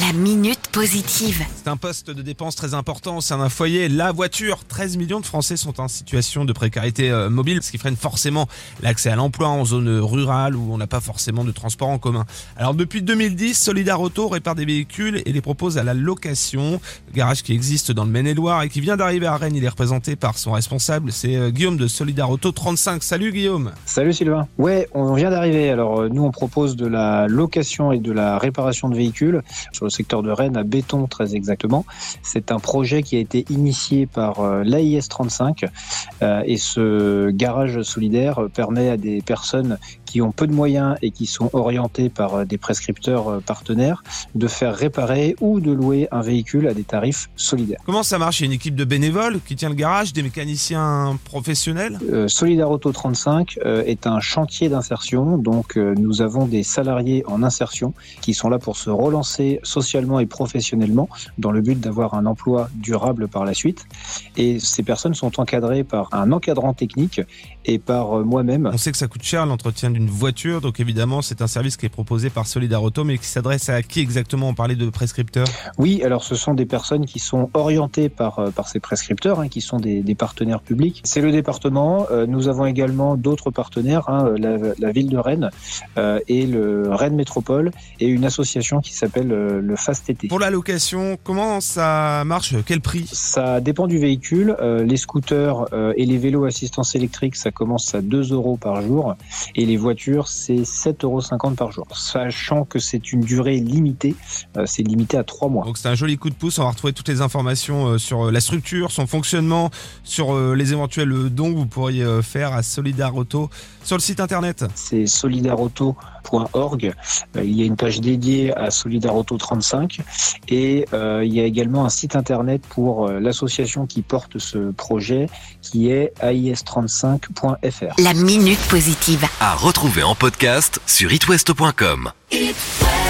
La minute positive. C'est un poste de dépense très important au sein d'un foyer. La voiture. 13 millions de Français sont en situation de précarité euh, mobile, ce qui freine forcément l'accès à l'emploi en zone rurale où on n'a pas forcément de transport en commun. Alors depuis 2010, Solidar Auto répare des véhicules et les propose à la location. garage qui existe dans le Maine-et-Loire et qui vient d'arriver à Rennes. Il est représenté par son responsable, c'est euh, Guillaume de Solidar Auto 35. Salut Guillaume. Salut Sylvain. Ouais, on vient d'arriver. Alors euh, nous on propose de la location et de la réparation de véhicules sur secteur de Rennes à Béton très exactement. C'est un projet qui a été initié par euh, l'AIS 35 euh, et ce garage solidaire permet à des personnes qui ont peu de moyens et qui sont orientés par euh, des prescripteurs euh, partenaires de faire réparer ou de louer un véhicule à des tarifs solidaires. Comment ça marche? Il y a une équipe de bénévoles qui tient le garage, des mécaniciens professionnels? Euh, Solidar Auto 35 euh, est un chantier d'insertion, donc euh, nous avons des salariés en insertion qui sont là pour se relancer socialement et professionnellement dans le but d'avoir un emploi durable par la suite. Et ces personnes sont encadrées par un encadrant technique et par moi-même. On sait que ça coûte cher l'entretien d'une voiture, donc évidemment c'est un service qui est proposé par Solidar Auto, mais qui s'adresse à qui exactement? On parlait de prescripteurs. Oui, alors ce sont des personnes qui sont orientées par, euh, par ces prescripteurs, hein, qui sont des, des partenaires publics. C'est le département. Euh, nous avons également d'autres partenaires, hein, la, la ville de Rennes euh, et le Rennes Métropole et une association qui s'appelle euh, le Fast été. Pour la location, comment ça marche? Quel prix? Ça dépend du véhicule. Euh, les scooters euh, et les vélos assistance électrique, ça commence à 2 euros par jour. Et les voitures, c'est 7,50 euros par jour. Sachant que c'est une durée limitée, euh, c'est limité à 3 mois. Donc c'est un joli coup de pouce, on va retrouver toutes les informations euh, sur euh, la structure, son fonctionnement, sur euh, les éventuels dons que vous pourriez euh, faire à Solidar Auto sur le site internet. C'est solidarauto.org. Euh, Il y a une page dédiée à Solidarauto 35 et euh, il y a également un site internet pour euh, l'association qui porte ce projet qui est ais35.fr. La minute positive. À retrouver en podcast sur itwest.com. It